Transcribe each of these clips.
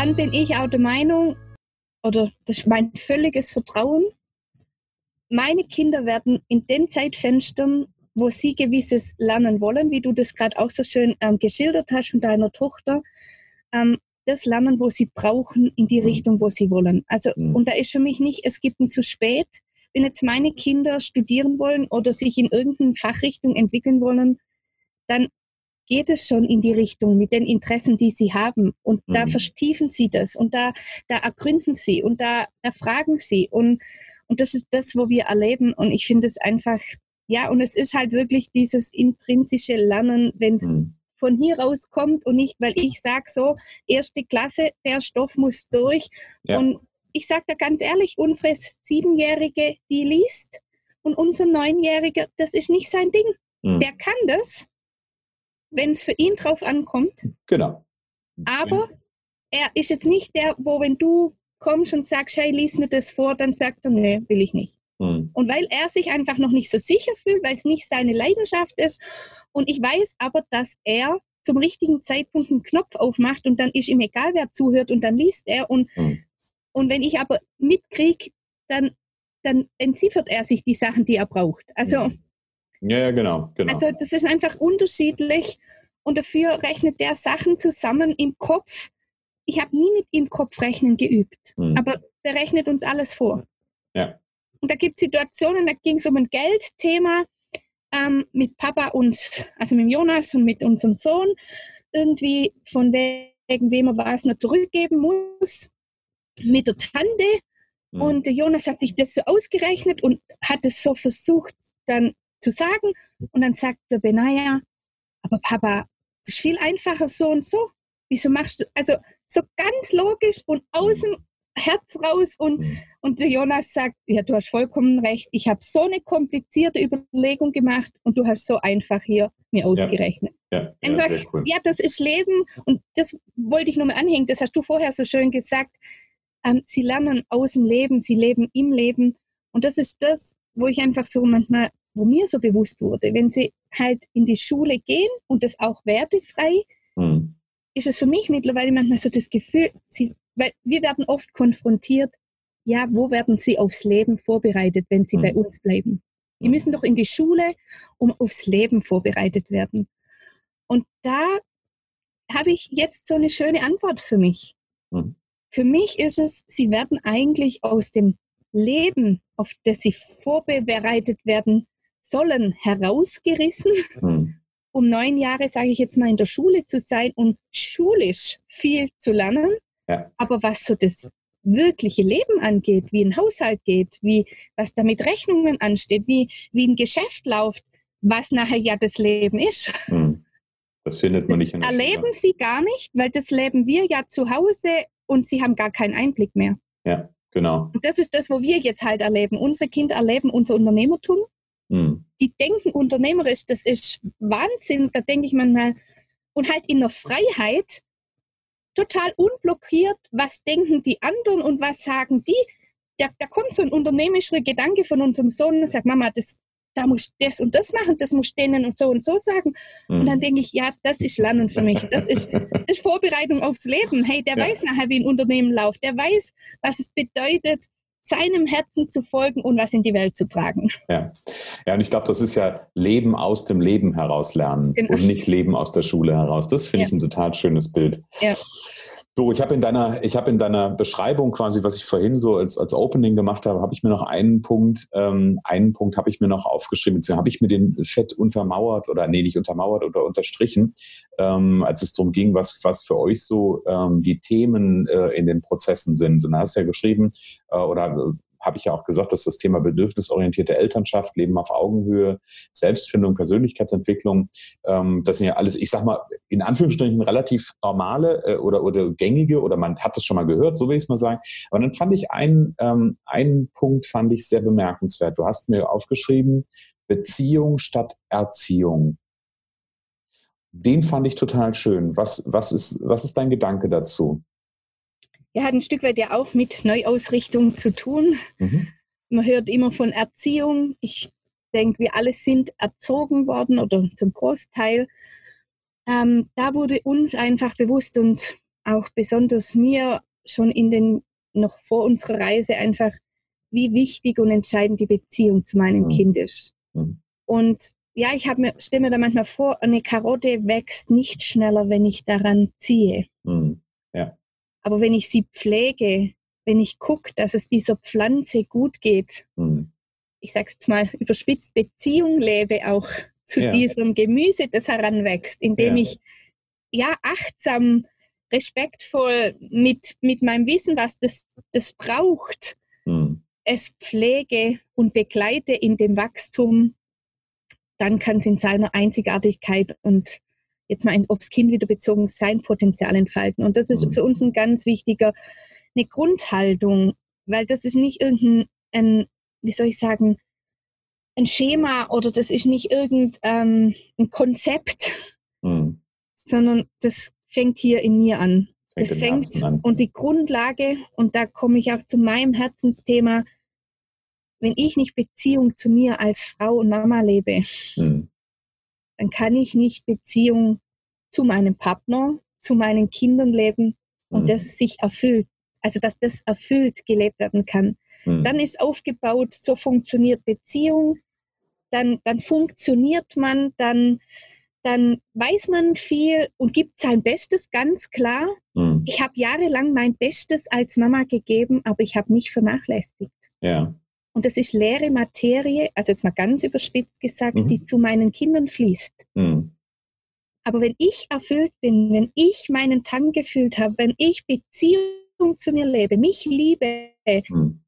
dann bin ich auch der Meinung, oder das ist mein völliges Vertrauen, meine Kinder werden in den Zeitfenstern, wo sie gewisses lernen wollen, wie du das gerade auch so schön ähm, geschildert hast von deiner Tochter, ähm, das lernen, wo sie brauchen, in die mhm. Richtung, wo sie wollen. Also, mhm. und da ist für mich nicht, es gibt ein zu spät. Wenn jetzt meine Kinder studieren wollen oder sich in irgendeine Fachrichtung entwickeln wollen, dann geht es schon in die Richtung mit den Interessen, die sie haben. Und mhm. da vertiefen sie das und da, da ergründen sie und da erfragen sie. Und, und das ist das, wo wir erleben. Und ich finde es einfach, ja, und es ist halt wirklich dieses intrinsische Lernen, wenn es mhm. von hier raus kommt und nicht, weil ich sage so, erste Klasse, der Stoff muss durch. Ja. Und ich sage da ganz ehrlich, unsere Siebenjährige, die liest und unser Neunjähriger, das ist nicht sein Ding. Mhm. Der kann das, wenn es für ihn drauf ankommt. Genau. Aber er ist jetzt nicht der, wo wenn du kommst und sagst, hey, lies mir das vor, dann sagt er, nee, will ich nicht. Mhm. Und weil er sich einfach noch nicht so sicher fühlt, weil es nicht seine Leidenschaft ist. Und ich weiß aber, dass er zum richtigen Zeitpunkt einen Knopf aufmacht und dann ist ihm egal, wer zuhört und dann liest er. Und, mhm. und wenn ich aber mitkriege, dann, dann entziffert er sich die Sachen, die er braucht. Also mhm. Ja, ja, genau, genau. Also das ist einfach unterschiedlich und dafür rechnet der Sachen zusammen im Kopf. Ich habe nie mit ihm Kopfrechnen geübt, hm. aber der rechnet uns alles vor. Ja. Und da gibt es Situationen, da ging es um ein Geldthema ähm, mit Papa und, also mit Jonas und mit unserem Sohn, irgendwie von wegen, wem er was noch zurückgeben muss, mit der Tante. Mhm. Und Jonas hat sich das so ausgerechnet und hat es so versucht, dann zu sagen. Und dann sagt der Benaya, aber Papa, das ist viel einfacher so und so. Wieso machst du, also so ganz logisch und aus dem Herz raus und, mhm. und Jonas sagt, ja, du hast vollkommen recht, ich habe so eine komplizierte Überlegung gemacht und du hast so einfach hier mir ausgerechnet. Ja, ja, einfach, ja, cool. ja das ist Leben und das wollte ich nochmal anhängen, das hast du vorher so schön gesagt. Ähm, sie lernen aus dem Leben, sie leben im Leben und das ist das, wo ich einfach so manchmal wo mir so bewusst wurde, wenn sie halt in die Schule gehen und das auch wertefrei, mhm. ist es für mich mittlerweile manchmal so das Gefühl, sie, weil wir werden oft konfrontiert, ja, wo werden sie aufs Leben vorbereitet, wenn sie mhm. bei uns bleiben? Die hm. müssen doch in die Schule, um aufs Leben vorbereitet werden. Und da habe ich jetzt so eine schöne Antwort für mich. Mhm. Für mich ist es, sie werden eigentlich aus dem Leben, auf das sie vorbereitet werden, sollen herausgerissen, mhm. um neun Jahre, sage ich jetzt mal, in der Schule zu sein und schulisch viel zu lernen. Ja. Aber was so das wirkliche Leben angeht, wie ein Haushalt geht, wie was da mit Rechnungen ansteht, wie, wie ein Geschäft läuft, was nachher ja das Leben ist. Mhm. Das findet man nicht in der Erleben Schule. sie gar nicht, weil das leben wir ja zu Hause und sie haben gar keinen Einblick mehr. Ja, genau. Und das ist das, wo wir jetzt halt erleben. Unsere Kinder erleben unser Unternehmertum Mhm. Die denken unternehmerisch, das ist Wahnsinn. Da denke ich manchmal, und halt in der Freiheit, total unblockiert, was denken die anderen und was sagen die. Da, da kommt so ein unternehmerischer Gedanke von unserem Sohn und sagt, Mama, das, da muss das und das machen, das muss denen und so und so sagen. Mhm. Und dann denke ich, ja, das ist Lernen für mich. Das ist, ist Vorbereitung aufs Leben. Hey, der ja. weiß nachher, wie ein Unternehmen läuft. Der weiß, was es bedeutet, seinem Herzen zu folgen und was in die Welt zu tragen. Ja, ja und ich glaube, das ist ja Leben aus dem Leben heraus lernen genau. und nicht Leben aus der Schule heraus. Das finde ja. ich ein total schönes Bild. Ja. Du, ich habe in deiner, ich habe in deiner Beschreibung quasi, was ich vorhin so als, als Opening gemacht habe, habe ich mir noch einen Punkt, ähm, einen Punkt habe ich mir noch aufgeschrieben, habe ich mir den fett untermauert oder nee, nicht untermauert oder unterstrichen, ähm, als es darum ging, was, was für euch so ähm, die Themen äh, in den Prozessen sind. Und da hast du ja geschrieben, äh, oder habe ich ja auch gesagt, dass das Thema bedürfnisorientierte Elternschaft, Leben auf Augenhöhe, Selbstfindung, Persönlichkeitsentwicklung, ähm, das sind ja alles, ich sag mal, in Anführungsstrichen relativ normale äh, oder, oder gängige oder man hat es schon mal gehört, so will ich es mal sagen. Aber dann fand ich einen, ähm, einen Punkt fand ich sehr bemerkenswert. Du hast mir aufgeschrieben, Beziehung statt Erziehung. Den fand ich total schön. Was, was, ist, was ist dein Gedanke dazu? Ja, hat ein Stück weit ja auch mit Neuausrichtung zu tun. Mhm. Man hört immer von Erziehung. Ich denke, wir alle sind erzogen worden oder zum Großteil. Ähm, da wurde uns einfach bewusst und auch besonders mir schon in den, noch vor unserer Reise einfach, wie wichtig und entscheidend die Beziehung zu meinem mhm. Kind ist. Mhm. Und ja, ich mir, stelle mir da manchmal vor, eine Karotte wächst nicht schneller, wenn ich daran ziehe. Mhm. Ja. Aber wenn ich sie pflege, wenn ich gucke, dass es dieser Pflanze gut geht, mhm. ich sage es jetzt mal überspitzt, Beziehung lebe auch zu ja. diesem Gemüse, das heranwächst, indem ja. ich ja achtsam, respektvoll mit, mit meinem Wissen, was das, das braucht, mhm. es pflege und begleite in dem Wachstum, dann kann es in seiner Einzigartigkeit und jetzt mal aufs Kind wieder bezogen sein Potenzial entfalten. Und das ist mhm. für uns ein ganz wichtiger, eine Grundhaltung, weil das ist nicht irgendein, ein, wie soll ich sagen, ein Schema oder das ist nicht irgendein ähm, Konzept, mhm. sondern das fängt hier in mir an. Fängt das fängt an. und die Grundlage, und da komme ich auch zu meinem Herzensthema, wenn ich nicht Beziehung zu mir als Frau und Mama lebe, mhm. Dann kann ich nicht Beziehung zu meinem Partner, zu meinen Kindern leben und mhm. das sich erfüllt. Also dass das erfüllt gelebt werden kann. Mhm. Dann ist aufgebaut, so funktioniert Beziehung, dann, dann funktioniert man, dann, dann weiß man viel und gibt sein Bestes, ganz klar. Mhm. Ich habe jahrelang mein Bestes als Mama gegeben, aber ich habe mich vernachlässigt. Ja. Und das ist leere Materie, also jetzt mal ganz überspitzt gesagt, mhm. die zu meinen Kindern fließt. Mhm. Aber wenn ich erfüllt bin, wenn ich meinen Tank gefüllt habe, wenn ich Beziehung zu mir lebe, mich liebe, mhm.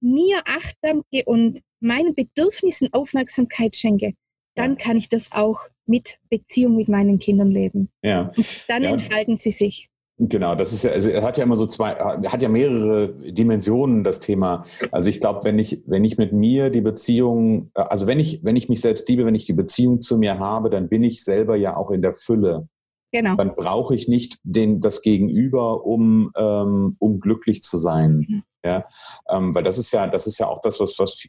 mir achtsam und meinen Bedürfnissen Aufmerksamkeit schenke, dann kann ich das auch mit Beziehung mit meinen Kindern leben. Ja. Und dann ja. entfalten sie sich. Genau, das ist ja, also er hat ja immer so zwei, hat ja mehrere Dimensionen, das Thema. Also ich glaube, wenn ich, wenn ich mit mir die Beziehung, also wenn ich, wenn ich mich selbst liebe, wenn ich die Beziehung zu mir habe, dann bin ich selber ja auch in der Fülle. Genau. Dann brauche ich nicht den, das Gegenüber, um, ähm, um glücklich zu sein. Mhm. Ja, ähm, weil das ist ja, das ist ja auch das, was, was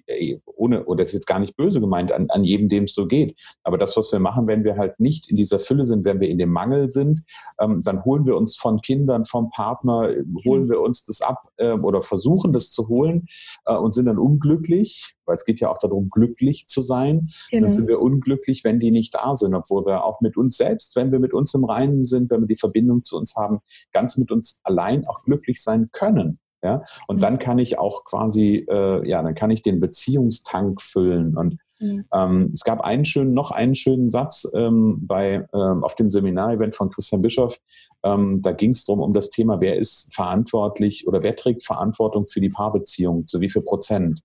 ohne, oder das ist jetzt gar nicht böse gemeint an, an jedem, dem es so geht. Aber das, was wir machen, wenn wir halt nicht in dieser Fülle sind, wenn wir in dem Mangel sind, ähm, dann holen wir uns von Kindern, vom Partner, holen mhm. wir uns das ab äh, oder versuchen das zu holen äh, und sind dann unglücklich, weil es geht ja auch darum, glücklich zu sein. Genau. Dann sind wir unglücklich, wenn die nicht da sind, obwohl wir auch mit uns selbst, wenn wir mit uns im Reinen sind, wenn wir die Verbindung zu uns haben, ganz mit uns allein auch glücklich sein können. Ja? Und mhm. dann kann ich auch quasi, äh, ja, dann kann ich den Beziehungstank füllen. Und mhm. ähm, es gab einen schönen, noch einen schönen Satz ähm, bei, ähm, auf dem Seminarevent von Christian Bischoff. Ähm, da ging es darum, um das Thema, wer ist verantwortlich oder wer trägt Verantwortung für die Paarbeziehung, zu wie viel Prozent.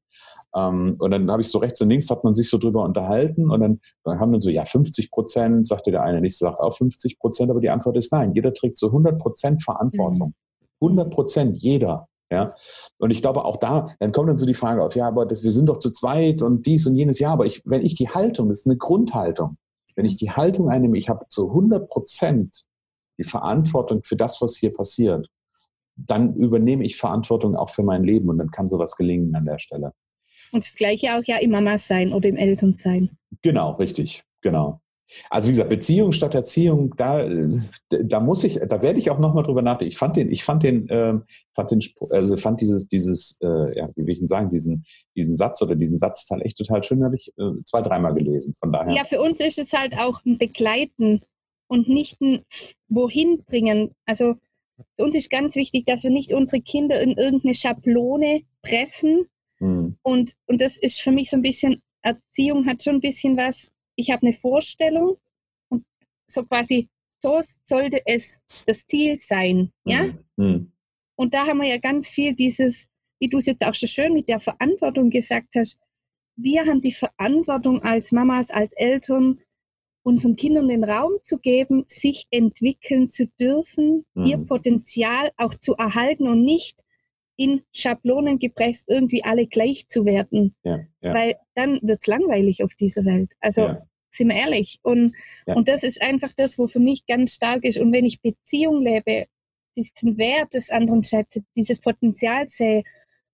Um, ähm, und dann habe ich so rechts und links, hat man sich so drüber unterhalten und dann, dann haben wir so, ja, 50 Prozent, sagte der eine, nicht sagt auch 50 Prozent, aber die Antwort ist nein, jeder trägt so 100 Prozent Verantwortung. 100 mhm. Prozent, jeder. Ja? Und ich glaube, auch da, dann kommt dann so die Frage auf, ja, aber das, wir sind doch zu zweit und dies und jenes, ja, aber ich, wenn ich die Haltung, das ist eine Grundhaltung, wenn ich die Haltung einnehme, ich habe zu 100 Prozent die Verantwortung für das, was hier passiert, dann übernehme ich Verantwortung auch für mein Leben und dann kann sowas gelingen an der Stelle. Und das Gleiche auch ja im Mama sein oder im Elternsein. Genau, richtig, genau. Also wie gesagt, Beziehung statt Erziehung, da, da muss ich, da werde ich auch nochmal drüber nachdenken. Ich fand den, ich fand den, äh, fand den, also fand dieses, dieses, äh, ja, wie will ich denn sagen, diesen, diesen Satz oder diesen Satzteil echt total schön, habe ich äh, zwei, dreimal gelesen. Von daher. Ja, für uns ist es halt auch ein Begleiten und nicht ein Wohin bringen. Also für uns ist ganz wichtig, dass wir nicht unsere Kinder in irgendeine Schablone pressen. Hm. Und, und das ist für mich so ein bisschen, Erziehung hat schon ein bisschen was ich habe eine Vorstellung und so quasi, so sollte es das Ziel sein. Ja? Mhm. Und da haben wir ja ganz viel dieses, wie du es jetzt auch so schön mit der Verantwortung gesagt hast, wir haben die Verantwortung als Mamas, als Eltern, unseren Kindern den Raum zu geben, sich entwickeln zu dürfen, mhm. ihr Potenzial auch zu erhalten und nicht in Schablonen gepresst, irgendwie alle gleich zu werden. Ja, ja. Weil dann wird es langweilig auf dieser Welt. Also ja. sind wir ehrlich. Und, und das ist einfach das, wo für mich ganz stark ist. Und wenn ich Beziehung lebe, diesen Wert des anderen schätze, dieses Potenzial sehe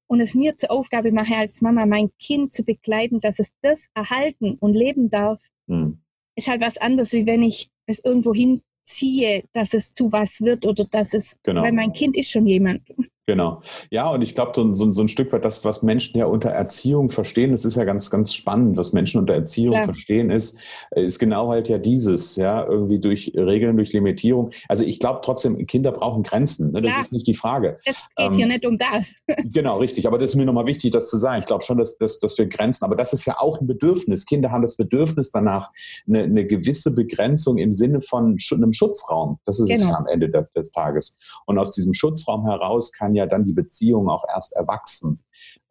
und es mir zur Aufgabe mache als Mama, mein Kind zu begleiten, dass es das erhalten und leben darf, mhm. ist halt was anderes, wie wenn ich es irgendwo hin erziehe, dass es zu was wird oder dass es, genau. weil mein Kind ist schon jemand. Genau. Ja, und ich glaube, so, so, so, ein Stück weit das, was Menschen ja unter Erziehung verstehen, das ist ja ganz, ganz spannend. Was Menschen unter Erziehung Klar. verstehen, ist, ist genau halt ja dieses, ja, irgendwie durch Regeln, durch Limitierung. Also ich glaube trotzdem, Kinder brauchen Grenzen. Ne? Das Klar. ist nicht die Frage. Es geht ähm, hier nicht um das. genau, richtig. Aber das ist mir nochmal wichtig, das zu sagen. Ich glaube schon, dass, dass, dass wir Grenzen, aber das ist ja auch ein Bedürfnis. Kinder haben das Bedürfnis danach, eine, eine gewisse Begrenzung im Sinne von einem Schutzraum. Das ist genau. es ja am Ende des Tages. Und aus diesem Schutzraum heraus kann ja ja dann die Beziehung auch erst erwachsen.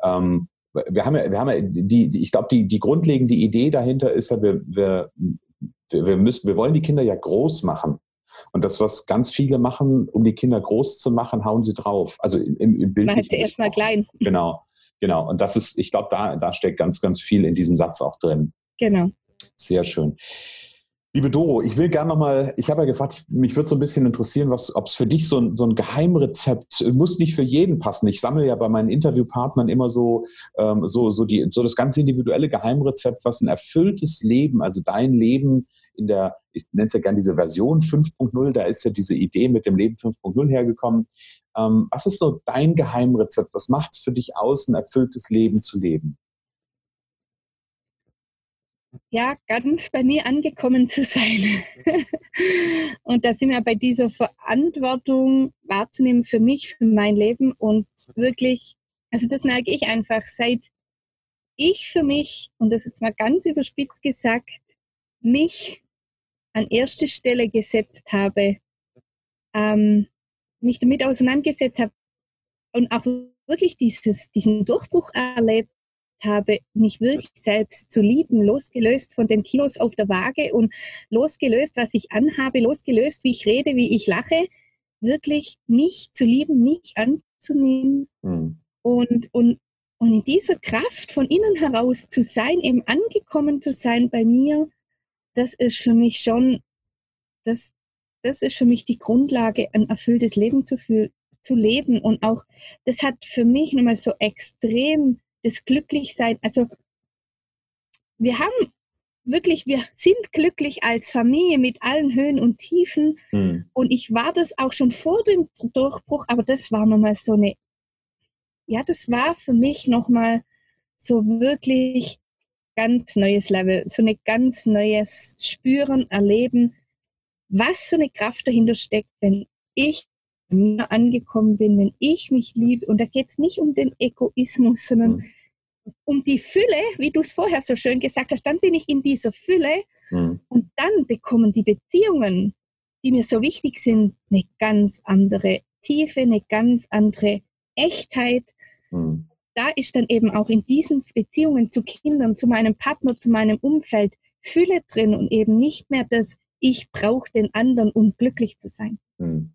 Ähm, wir haben ja, wir haben ja die, die ich glaube, die, die grundlegende Idee dahinter ist ja, wir, wir, wir, müssen, wir wollen die Kinder ja groß machen. Und das, was ganz viele machen, um die Kinder groß zu machen, hauen sie drauf. Also im, im Bild. Man sie erstmal klein. Genau, genau. Und das ist, ich glaube, da, da steckt ganz, ganz viel in diesem Satz auch drin. Genau. Sehr schön. Liebe Doro, ich will gerne nochmal, ich habe ja gefragt, mich würde so ein bisschen interessieren, ob es für dich so ein, so ein Geheimrezept, muss nicht für jeden passen. Ich sammle ja bei meinen Interviewpartnern immer so, ähm, so, so, die, so das ganz individuelle Geheimrezept, was ein erfülltes Leben, also dein Leben in der, ich nenne es ja gerne diese Version 5.0, da ist ja diese Idee mit dem Leben 5.0 hergekommen. Ähm, was ist so dein Geheimrezept? Was macht es für dich aus, ein erfülltes Leben zu leben? Ja, ganz bei mir angekommen zu sein. und da sind wir bei dieser Verantwortung wahrzunehmen für mich, für mein Leben und wirklich, also das merke ich einfach, seit ich für mich, und das jetzt mal ganz überspitzt gesagt, mich an erste Stelle gesetzt habe, ähm, mich damit auseinandergesetzt habe und auch wirklich dieses, diesen Durchbruch erlebt habe, mich wirklich selbst zu lieben, losgelöst von den Kilos auf der Waage und losgelöst, was ich anhabe, losgelöst, wie ich rede, wie ich lache, wirklich mich zu lieben, mich anzunehmen mhm. und, und, und in dieser Kraft von innen heraus zu sein, eben angekommen zu sein bei mir, das ist für mich schon, das, das ist für mich die Grundlage, ein erfülltes Leben zu, fühl, zu leben. Und auch, das hat für mich nochmal so extrem das Glücklichsein. Also wir haben wirklich, wir sind glücklich als Familie mit allen Höhen und Tiefen. Mhm. Und ich war das auch schon vor dem Durchbruch, aber das war nochmal so eine, ja, das war für mich nochmal so wirklich ganz neues Level, so ein ganz neues Spüren, Erleben, was für eine Kraft dahinter steckt, wenn ich mir angekommen bin, wenn ich mich liebe. Und da geht es nicht um den Egoismus, sondern mhm. um die Fülle, wie du es vorher so schön gesagt hast. Dann bin ich in dieser Fülle mhm. und dann bekommen die Beziehungen, die mir so wichtig sind, eine ganz andere Tiefe, eine ganz andere Echtheit. Mhm. Da ist dann eben auch in diesen Beziehungen zu Kindern, zu meinem Partner, zu meinem Umfeld Fülle drin und eben nicht mehr das, ich brauche den anderen, um glücklich zu sein. Mhm.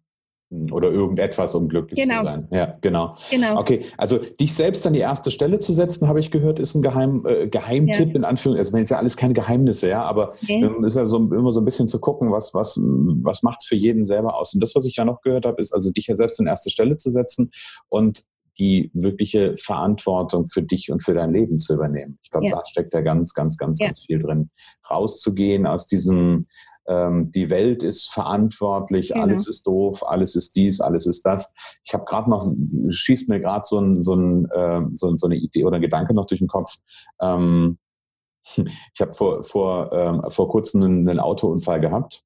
Oder irgendetwas, um glücklich genau. zu sein. Ja, genau. genau. Okay, also dich selbst an die erste Stelle zu setzen, habe ich gehört, ist ein Geheim, äh, Geheimtipp ja. in Anführungszeichen. Es ist ja alles keine Geheimnisse, ja, aber okay. ähm, ist ja so, immer so ein bisschen zu gucken, was, was, was macht es für jeden selber aus. Und das, was ich ja noch gehört habe, ist also dich ja selbst an erste Stelle zu setzen und die wirkliche Verantwortung für dich und für dein Leben zu übernehmen. Ich glaube, ja. da steckt ja ganz, ganz, ganz, ja. ganz viel drin. Rauszugehen aus diesem ähm, die Welt ist verantwortlich, genau. alles ist doof, alles ist dies, alles ist das. Ich habe gerade noch, schießt mir gerade so, ein, so, ein, äh, so, so, eine Idee oder ein Gedanke noch durch den Kopf. Ähm, ich habe vor, vor, ähm, vor kurzem einen, einen Autounfall gehabt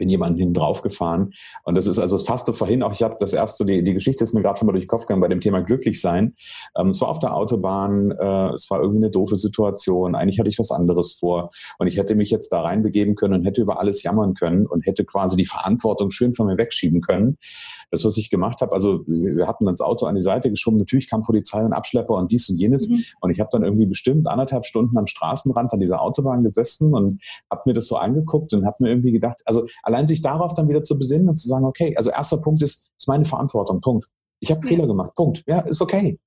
bin jemanden hinten drauf gefahren. Und das ist also fast so vorhin auch, ich habe das erste, die, die Geschichte ist mir gerade schon mal durch den Kopf gegangen bei dem Thema glücklich sein. Ähm, es war auf der Autobahn, äh, es war irgendwie eine doofe Situation, eigentlich hatte ich was anderes vor und ich hätte mich jetzt da reinbegeben können und hätte über alles jammern können und hätte quasi die Verantwortung schön von mir wegschieben können das, was ich gemacht habe, also wir hatten dann das Auto an die Seite geschoben, natürlich kam Polizei und Abschlepper und dies und jenes. Mhm. Und ich habe dann irgendwie bestimmt anderthalb Stunden am Straßenrand an dieser Autobahn gesessen und habe mir das so angeguckt und habe mir irgendwie gedacht, also allein sich darauf dann wieder zu besinnen und zu sagen, okay, also erster Punkt ist, ist meine Verantwortung, Punkt. Ich habe ja. Fehler gemacht, Punkt. Ja, ist okay.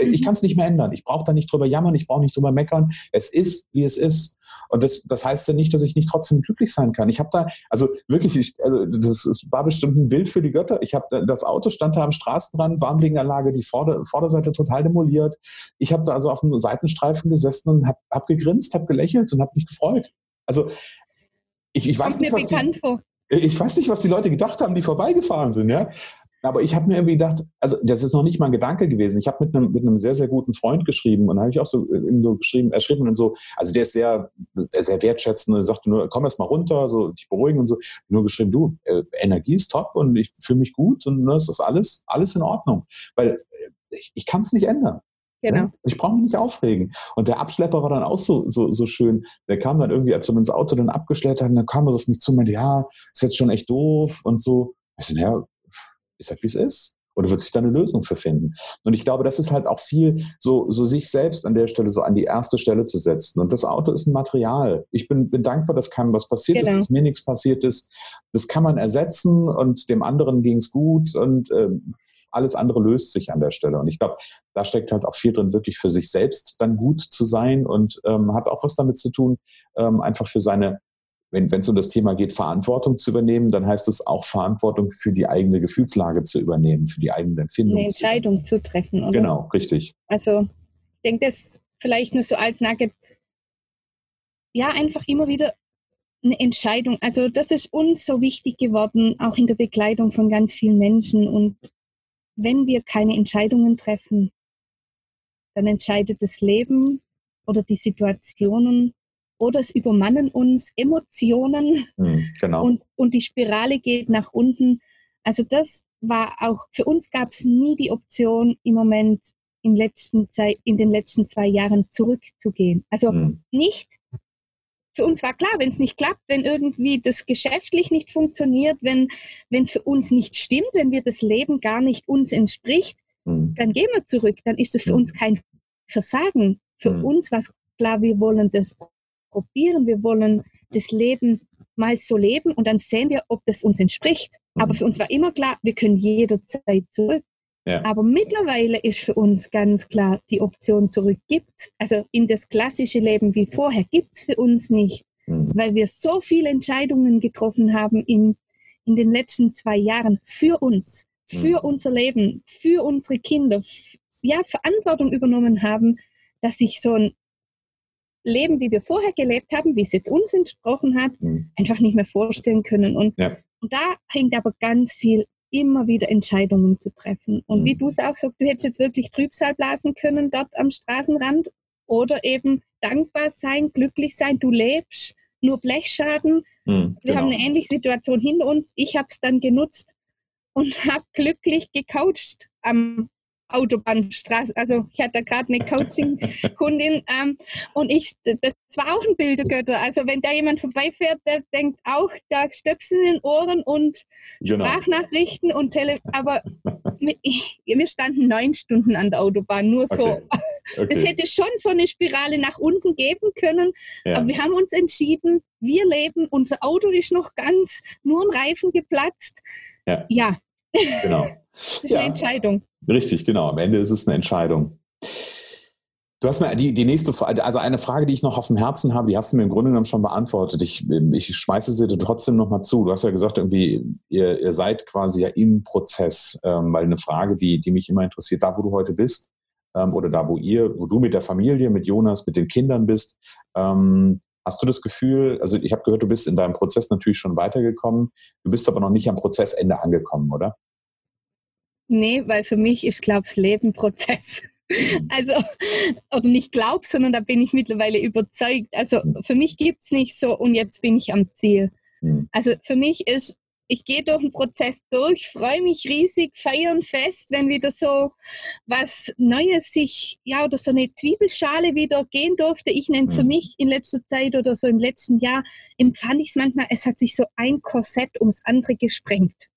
Ich mhm. kann es nicht mehr ändern. Ich brauche da nicht drüber jammern, ich brauche nicht drüber meckern. Es ist, wie es ist. Und das, das heißt ja nicht, dass ich nicht trotzdem glücklich sein kann. Ich habe da, also wirklich, ich, also das, das war bestimmt ein Bild für die Götter. Ich habe das Auto stand da am Straßenrand, Warmliegenanlage, die Vorder-, Vorderseite total demoliert. Ich habe da also auf einem Seitenstreifen gesessen und habe hab gegrinst, habe gelächelt und habe mich gefreut. Also ich, ich weiß nicht, die. Ich weiß nicht, was die Leute gedacht haben, die vorbeigefahren sind, ja. Aber ich habe mir irgendwie gedacht, also das ist noch nicht mal ein Gedanke gewesen. Ich habe mit einem, mit einem sehr, sehr guten Freund geschrieben und da habe ich auch so, äh, so geschrieben, er schrieb mir dann so, also der ist sehr, sehr wertschätzend und sagte nur, komm erst mal runter, so dich beruhigen und so. Nur geschrieben, du, äh, Energie ist top und ich fühle mich gut und ne, es ist alles, alles in Ordnung. Weil äh, ich, ich kann es nicht ändern. Genau. Ja? Ich brauche mich nicht aufregen. Und der Abschlepper war dann auch so, so, so schön. Der kam dann irgendwie, als wir uns Auto dann abgestellt hatten, dann kam er auf mich zu und meinte, ja, ist jetzt schon echt doof und so. Ich so, ja, ist halt wie es ist. Oder wird sich da eine Lösung für finden? Und ich glaube, das ist halt auch viel, so, so sich selbst an der Stelle so an die erste Stelle zu setzen. Und das Auto ist ein Material. Ich bin, bin dankbar, dass keinem was passiert genau. ist, dass mir nichts passiert ist. Das kann man ersetzen und dem anderen ging es gut und äh, alles andere löst sich an der Stelle. Und ich glaube, da steckt halt auch viel drin, wirklich für sich selbst dann gut zu sein und ähm, hat auch was damit zu tun, ähm, einfach für seine wenn es um das Thema geht, Verantwortung zu übernehmen, dann heißt es auch Verantwortung für die eigene Gefühlslage zu übernehmen, für die eigene Empfindung. Eine Entscheidung zu, treffen, oder? Genau, richtig. Also ich denke, das vielleicht nur so als Nugget. Ja, einfach immer wieder eine Entscheidung. Also das ist uns so wichtig geworden, auch in der Begleitung von ganz vielen Menschen. Und wenn wir keine Entscheidungen treffen, dann entscheidet das Leben oder die Situationen oder es übermannen uns Emotionen mhm, genau. und, und die Spirale geht nach unten. Also das war auch, für uns gab es nie die Option im Moment in, letzten Zeit, in den letzten zwei Jahren zurückzugehen. Also mhm. nicht, für uns war klar, wenn es nicht klappt, wenn irgendwie das geschäftlich nicht funktioniert, wenn es für uns nicht stimmt, wenn wir das Leben gar nicht uns entspricht, mhm. dann gehen wir zurück, dann ist es für hm. uns kein Versagen. Für hm. uns war es klar, wir wollen das probieren, wir wollen das Leben mal so leben und dann sehen wir, ob das uns entspricht. Mhm. Aber für uns war immer klar, wir können jederzeit zurück. Ja. Aber mittlerweile ist für uns ganz klar, die Option zurück gibt. Also in das klassische Leben wie vorher gibt es für uns nicht, mhm. weil wir so viele Entscheidungen getroffen haben in, in den letzten zwei Jahren für uns, für mhm. unser Leben, für unsere Kinder, ja, Verantwortung übernommen haben, dass sich so ein leben, wie wir vorher gelebt haben, wie es jetzt uns entsprochen hat, mhm. einfach nicht mehr vorstellen können. Und, ja. und da hängt aber ganz viel immer wieder Entscheidungen zu treffen. Und mhm. wie du es auch sagst, du hättest jetzt wirklich Trübsal blasen können dort am Straßenrand oder eben dankbar sein, glücklich sein, du lebst, nur Blechschaden. Mhm, wir haben genau. eine ähnliche Situation hinter uns. Ich habe es dann genutzt und habe glücklich gecoacht am Autobahnstraße. Also ich hatte gerade eine Coaching-Kundin ähm, und ich, das war auch ein Bildergötter. Also wenn da jemand vorbeifährt, der denkt auch, da Stöpsel in den Ohren und genau. Sprachnachrichten und Tele... Aber ich, wir standen neun Stunden an der Autobahn, nur so. Okay. Okay. Das hätte schon so eine Spirale nach unten geben können. Ja. Aber wir haben uns entschieden, wir leben, unser Auto ist noch ganz, nur ein Reifen geplatzt. Ja. ja. Genau. Das ist ja. eine Entscheidung. Richtig, genau. Am Ende ist es eine Entscheidung. Du hast mir die, die nächste Frage, also eine Frage, die ich noch auf dem Herzen habe, die hast du mir im Grunde genommen schon beantwortet. Ich, ich schmeiße sie dir trotzdem nochmal zu. Du hast ja gesagt, irgendwie, ihr, ihr seid quasi ja im Prozess, ähm, weil eine Frage, die, die mich immer interessiert, da wo du heute bist, ähm, oder da wo ihr, wo du mit der Familie, mit Jonas, mit den Kindern bist, ähm, hast du das Gefühl, also ich habe gehört, du bist in deinem Prozess natürlich schon weitergekommen, du bist aber noch nicht am Prozessende angekommen, oder? Nee, weil für mich ist, glaube ich, das Leben Prozess. Mhm. Also, oder nicht glaub, sondern da bin ich mittlerweile überzeugt. Also mhm. für mich gibt es nicht so und jetzt bin ich am Ziel. Mhm. Also für mich ist, ich gehe durch den Prozess durch, freue mich riesig, feiern fest, wenn wieder so was Neues sich, ja, oder so eine Zwiebelschale wieder gehen durfte. Ich nenne es für mich in letzter Zeit oder so im letzten Jahr, empfand ich es manchmal, es hat sich so ein Korsett ums andere gesprengt.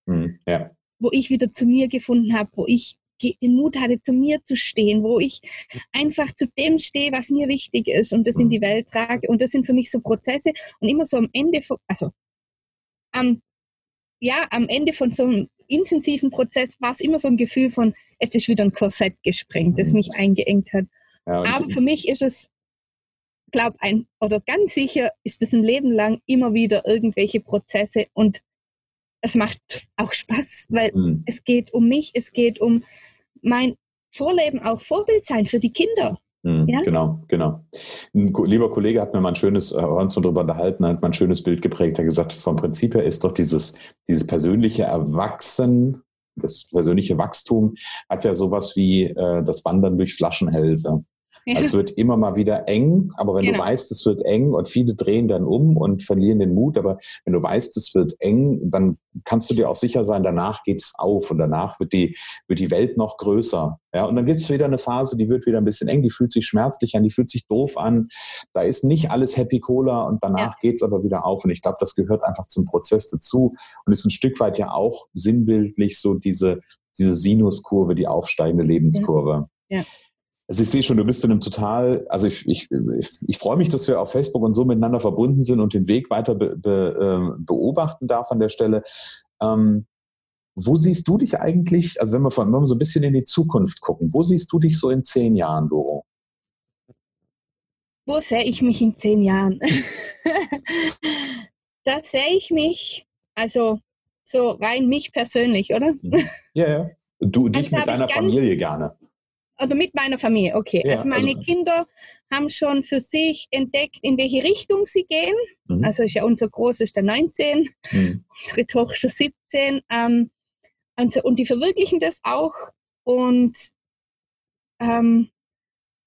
Ja wo ich wieder zu mir gefunden habe, wo ich den Mut hatte, zu mir zu stehen, wo ich einfach zu dem stehe, was mir wichtig ist und das in die Welt trage. Und das sind für mich so Prozesse und immer so am Ende, von, also am, ja, am Ende von so einem intensiven Prozess war es immer so ein Gefühl von, jetzt ist wieder ein Korsett gesprengt, das mhm. mich eingeengt hat. Ja, Aber für mich ist es, glaube ein, oder ganz sicher ist es ein Leben lang immer wieder irgendwelche Prozesse und es macht auch Spaß, weil mhm. es geht um mich, es geht um mein Vorleben, auch Vorbild sein für die Kinder. Mhm, ja? Genau, genau. Ein lieber Kollege hat mir mal ein schönes, äh, uns darüber unterhalten, hat mal ein schönes Bild geprägt, er hat gesagt, vom Prinzip her ist doch dieses, dieses persönliche Erwachsen, das persönliche Wachstum hat ja sowas wie äh, das Wandern durch Flaschenhälse. Ja. Es wird immer mal wieder eng, aber wenn genau. du weißt, es wird eng und viele drehen dann um und verlieren den Mut, aber wenn du weißt, es wird eng, dann kannst du dir auch sicher sein, danach geht es auf und danach wird die, wird die Welt noch größer. Ja, und dann gibt es wieder eine Phase, die wird wieder ein bisschen eng, die fühlt sich schmerzlich an, die fühlt sich doof an. Da ist nicht alles Happy Cola und danach ja. geht es aber wieder auf. Und ich glaube, das gehört einfach zum Prozess dazu und ist ein Stück weit ja auch sinnbildlich so diese, diese Sinuskurve, die aufsteigende Lebenskurve. Ja. ja. Also ich sehe schon, du bist in einem total, also ich, ich, ich, freue mich, dass wir auf Facebook und so miteinander verbunden sind und den Weg weiter be, be, äh, beobachten darf an der Stelle. Ähm, wo siehst du dich eigentlich, also wenn wir, von, wenn wir so ein bisschen in die Zukunft gucken, wo siehst du dich so in zehn Jahren, Doro? Wo sehe ich mich in zehn Jahren? da sehe ich mich, also so rein mich persönlich, oder? Mhm. Ja, ja. Du, dich also mit deiner Familie gerne oder mit meiner Familie, okay. Ja, also meine also, Kinder haben schon für sich entdeckt, in welche Richtung sie gehen. Mhm. Also ist ja unser Groß ist der 19, mhm. unsere Tochter 17. Ähm, also, und die verwirklichen das auch. Und ähm,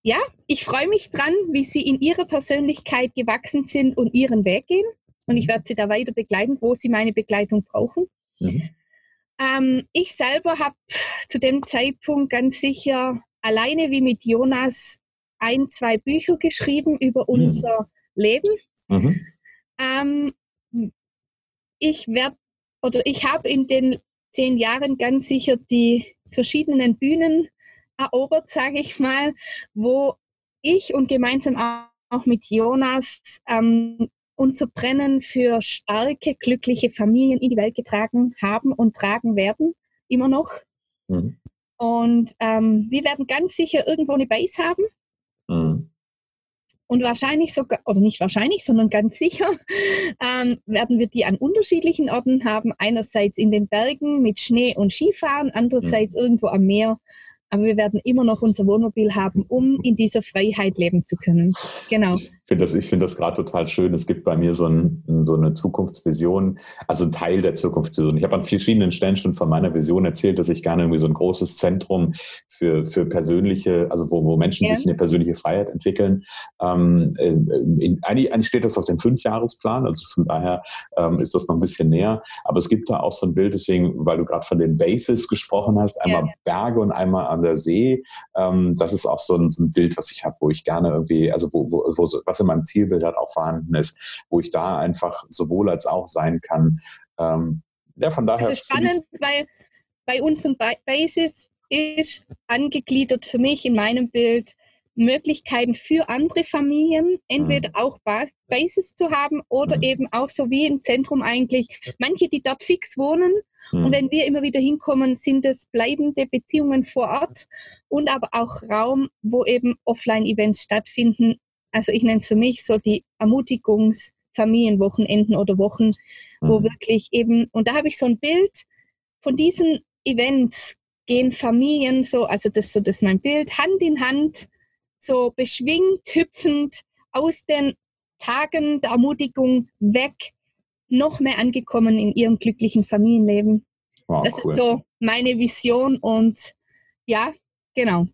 ja, ich freue mich dran, wie sie in ihrer Persönlichkeit gewachsen sind und ihren Weg gehen. Und ich werde sie da weiter begleiten, wo sie meine Begleitung brauchen. Mhm. Ähm, ich selber habe zu dem Zeitpunkt ganz sicher alleine wie mit Jonas ein, zwei Bücher geschrieben über mhm. unser mhm. Leben. Mhm. Ähm, ich werde oder ich habe in den zehn Jahren ganz sicher die verschiedenen Bühnen erobert, sage ich mal, wo ich und gemeinsam auch mit Jonas ähm, unser Brennen für starke, glückliche Familien in die Welt getragen haben und tragen werden, immer noch. Mhm. Und ähm, wir werden ganz sicher irgendwo eine Base haben. Mhm. Und wahrscheinlich sogar, oder nicht wahrscheinlich, sondern ganz sicher, ähm, werden wir die an unterschiedlichen Orten haben. Einerseits in den Bergen mit Schnee und Skifahren, andererseits mhm. irgendwo am Meer aber wir werden immer noch unser Wohnmobil haben, um in dieser Freiheit leben zu können. Genau. Ich finde das, find das gerade total schön. Es gibt bei mir so, ein, so eine Zukunftsvision, also ein Teil der Zukunftsvision. Ich habe an verschiedenen Stellen schon von meiner Vision erzählt, dass ich gerne irgendwie so ein großes Zentrum für, für persönliche, also wo, wo Menschen ja. sich eine persönliche Freiheit entwickeln. Ähm, in, eigentlich, eigentlich steht das auf dem Fünfjahresplan, also von daher ähm, ist das noch ein bisschen näher. Aber es gibt da auch so ein Bild, deswegen, weil du gerade von den Bases gesprochen hast, einmal ja. Berge und einmal an der See. Ähm, das ist auch so ein, so ein Bild, was ich habe, wo ich gerne irgendwie, also wo, wo, wo, was in meinem Zielbild halt auch vorhanden ist, wo ich da einfach sowohl als auch sein kann. Ähm, ja, von daher. Das ist spannend, weil bei uns ein Basis ist angegliedert für mich in meinem Bild Möglichkeiten für andere Familien, entweder mhm. auch Basis zu haben oder mhm. eben auch so wie im Zentrum eigentlich, manche, die dort fix wohnen. Mhm. Und wenn wir immer wieder hinkommen, sind es bleibende Beziehungen vor Ort und aber auch Raum, wo eben Offline-Events stattfinden. Also ich nenne es für mich so die Ermutigungsfamilienwochenenden oder Wochen, wo mhm. wirklich eben, und da habe ich so ein Bild von diesen Events gehen Familien so, also das so das ist mein Bild, Hand in Hand so beschwingt, hüpfend aus den Tagen der Ermutigung weg, noch mehr angekommen in ihrem glücklichen Familienleben. Oh, das cool. ist so meine Vision und ja, genau.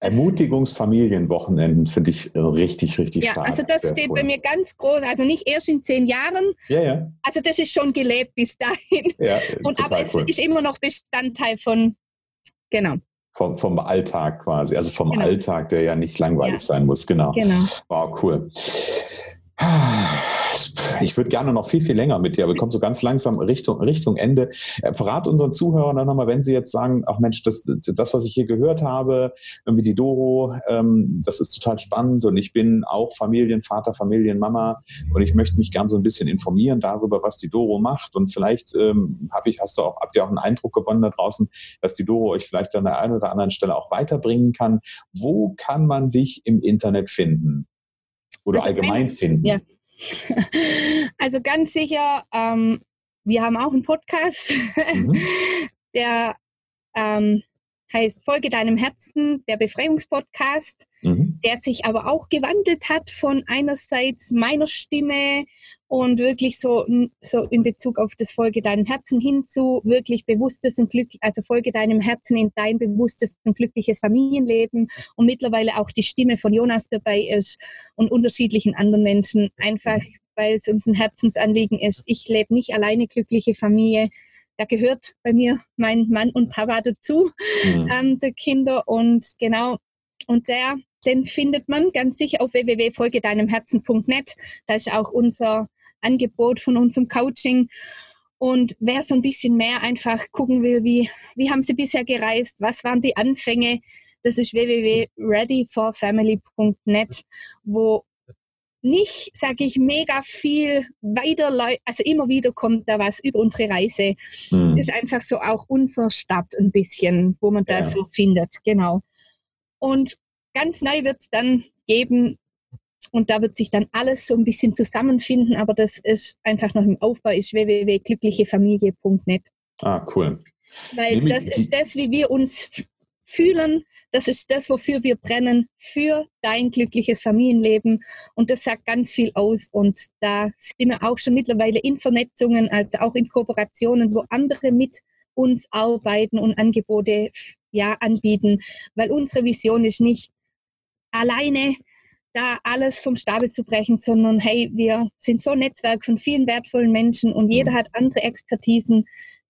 Ermutigungsfamilienwochenenden finde ich richtig, richtig ja, stark. Also das Sehr steht cool. bei mir ganz groß, also nicht erst in zehn Jahren. Ja, ja. Also das ist schon gelebt bis dahin. Ja, und aber es ist immer noch Bestandteil von, genau. Vom, vom Alltag quasi, also vom genau. Alltag, der ja nicht langweilig ja. sein muss, genau. Genau. Wow, cool. Ich würde gerne noch viel, viel länger mit dir, aber wir kommen so ganz langsam Richtung, Richtung Ende. Äh, verrat unseren Zuhörern dann nochmal, wenn sie jetzt sagen, ach Mensch, das, das, was ich hier gehört habe, irgendwie die Doro, ähm, das ist total spannend und ich bin auch Familienvater, Familienmama und ich möchte mich gern so ein bisschen informieren darüber, was die Doro macht und vielleicht ähm, hab ich, hast du auch, habt ihr auch einen Eindruck gewonnen da draußen, dass die Doro euch vielleicht an der einen oder anderen Stelle auch weiterbringen kann. Wo kann man dich im Internet finden? Oder also allgemein finden? Ja. Also ganz sicher, ähm, wir haben auch einen Podcast, mhm. der ähm, heißt Folge deinem Herzen, der Befreiungspodcast. Mhm. der sich aber auch gewandelt hat von einerseits meiner Stimme und wirklich so, so in Bezug auf das Folge deinem Herzen hin zu wirklich bewusstes und glücklich, also Folge deinem Herzen in dein bewusstes und glückliches Familienleben und mittlerweile auch die Stimme von Jonas dabei ist und unterschiedlichen anderen Menschen, einfach weil es uns ein Herzensanliegen ist. Ich lebe nicht alleine glückliche Familie, da gehört bei mir mein Mann und Papa dazu, mhm. ähm, der Kinder. Und genau, und der, den findet man ganz sicher auf www.folgedeinemherzen.net. Da ist auch unser Angebot von unserem Coaching. Und wer so ein bisschen mehr einfach gucken will, wie, wie haben sie bisher gereist, was waren die Anfänge, das ist www.readyforfamily.net, wo nicht, sage ich, mega viel weiter, also immer wieder kommt da was über unsere Reise. Das ist einfach so auch unser Start ein bisschen, wo man da so findet, genau. Und ganz neu wird es dann geben, und da wird sich dann alles so ein bisschen zusammenfinden, aber das ist einfach noch im Aufbau, ist www.glücklichefamilie.net. Ah, cool. Weil das ist das, wie wir uns fühlen, das ist das, wofür wir brennen, für dein glückliches Familienleben. Und das sagt ganz viel aus. Und da sind wir auch schon mittlerweile in Vernetzungen, also auch in Kooperationen, wo andere mit uns arbeiten und Angebote ja, anbieten. Weil unsere Vision ist nicht alleine da alles vom Stapel zu brechen, sondern hey, wir sind so ein Netzwerk von vielen wertvollen Menschen und jeder mhm. hat andere Expertisen,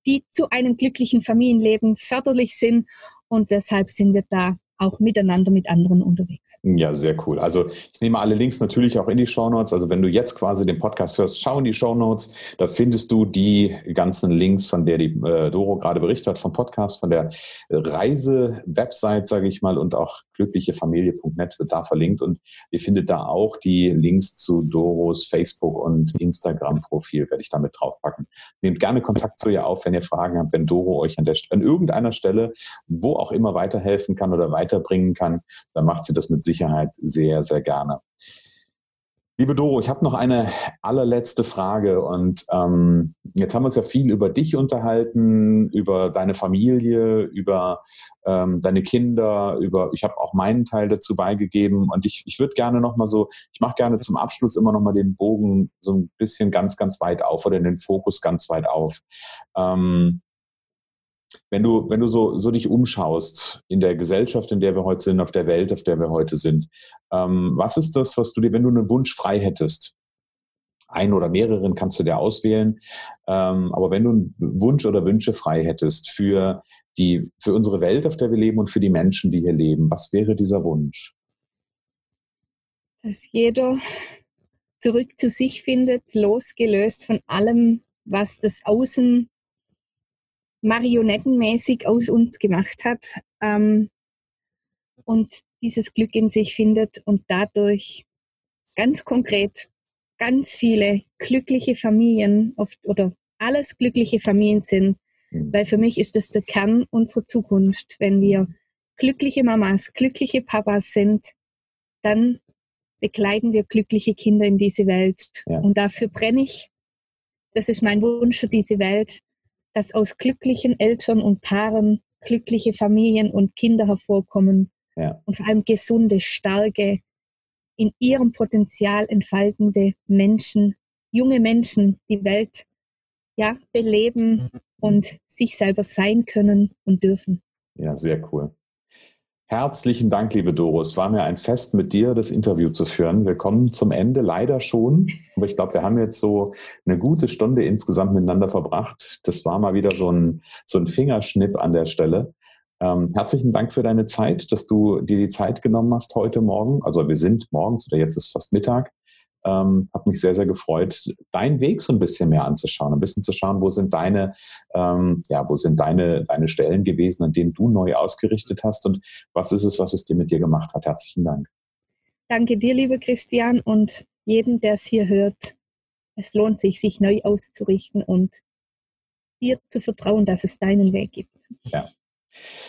die zu einem glücklichen Familienleben förderlich sind und deshalb sind wir da auch miteinander mit anderen unterwegs. Ja, sehr cool. Also ich nehme alle Links natürlich auch in die Show Notes. Also wenn du jetzt quasi den Podcast hörst, schau in die Show Notes. Da findest du die ganzen Links, von der die äh, Doro gerade berichtet hat, vom Podcast, von der Reise-Website, sage ich mal, und auch glücklichefamilie.net wird da verlinkt. Und ihr findet da auch die Links zu Doros Facebook- und Instagram-Profil, werde ich damit draufpacken. Nehmt gerne Kontakt zu ihr auf, wenn ihr Fragen habt, wenn Doro euch an, der, an irgendeiner Stelle, wo auch immer weiterhelfen kann oder weiter weiterbringen kann, dann macht sie das mit Sicherheit sehr, sehr gerne. Liebe Doro, ich habe noch eine allerletzte Frage und ähm, jetzt haben wir uns ja viel über dich unterhalten, über deine Familie, über ähm, deine Kinder, über ich habe auch meinen Teil dazu beigegeben und ich, ich würde gerne noch mal so, ich mache gerne zum Abschluss immer noch mal den Bogen so ein bisschen ganz, ganz weit auf oder den Fokus ganz weit auf. Ähm, wenn du, wenn du so, so dich umschaust in der Gesellschaft, in der wir heute sind, auf der Welt, auf der wir heute sind, ähm, was ist das, was du dir, wenn du einen Wunsch frei hättest, ein oder mehreren kannst du dir auswählen, ähm, aber wenn du einen Wunsch oder Wünsche frei hättest für die, für unsere Welt, auf der wir leben und für die Menschen, die hier leben, was wäre dieser Wunsch? Dass jeder zurück zu sich findet, losgelöst von allem, was das Außen marionettenmäßig aus uns gemacht hat ähm, und dieses Glück in sich findet und dadurch ganz konkret ganz viele glückliche Familien oft oder alles glückliche Familien sind, mhm. weil für mich ist das der Kern unserer Zukunft. Wenn wir glückliche Mamas, glückliche Papas sind, dann begleiten wir glückliche Kinder in diese Welt. Ja. Und dafür brenne ich. Das ist mein Wunsch für diese Welt, dass aus glücklichen Eltern und Paaren glückliche Familien und Kinder hervorkommen ja. und vor allem gesunde, starke, in ihrem Potenzial entfaltende Menschen, junge Menschen, die Welt ja, beleben und sich selber sein können und dürfen. Ja, sehr cool. Herzlichen Dank, liebe Doris. War mir ein Fest, mit dir das Interview zu führen. Wir kommen zum Ende leider schon, aber ich glaube, wir haben jetzt so eine gute Stunde insgesamt miteinander verbracht. Das war mal wieder so ein, so ein Fingerschnipp an der Stelle. Ähm, herzlichen Dank für deine Zeit, dass du dir die Zeit genommen hast heute Morgen. Also wir sind morgens oder jetzt ist fast Mittag. Ähm, hat mich sehr, sehr gefreut, deinen Weg so ein bisschen mehr anzuschauen, ein bisschen zu schauen, wo sind deine, ähm, ja, wo sind deine, deine Stellen gewesen, an denen du neu ausgerichtet hast und was ist es, was es dir mit dir gemacht hat. Herzlichen Dank. Danke dir, lieber Christian, und jeden, der es hier hört. Es lohnt sich, sich neu auszurichten und dir zu vertrauen, dass es deinen Weg gibt. Ja,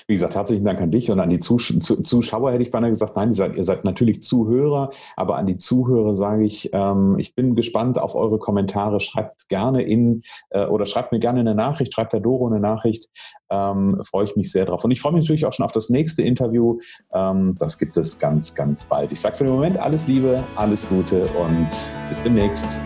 Wie gesagt, herzlichen Dank an dich und an die Zus Zuschauer hätte ich beinahe gesagt. Nein, ihr seid, ihr seid, natürlich Zuhörer, aber an die Zuhörer sage ich, ähm, ich bin gespannt auf eure Kommentare. Schreibt gerne in äh, oder schreibt mir gerne eine Nachricht, schreibt der Doro eine Nachricht. Ähm, freue ich mich sehr drauf. Und ich freue mich natürlich auch schon auf das nächste Interview. Ähm, das gibt es ganz, ganz bald. Ich sage für den Moment alles Liebe, alles Gute und bis demnächst.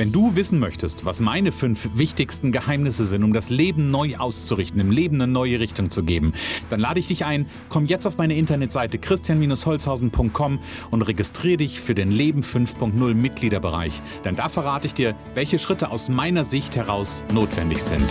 Wenn du wissen möchtest, was meine fünf wichtigsten Geheimnisse sind, um das Leben neu auszurichten, im Leben eine neue Richtung zu geben, dann lade ich dich ein, komm jetzt auf meine Internetseite christian-holzhausen.com und registriere dich für den Leben 5.0 Mitgliederbereich. Denn da verrate ich dir, welche Schritte aus meiner Sicht heraus notwendig sind.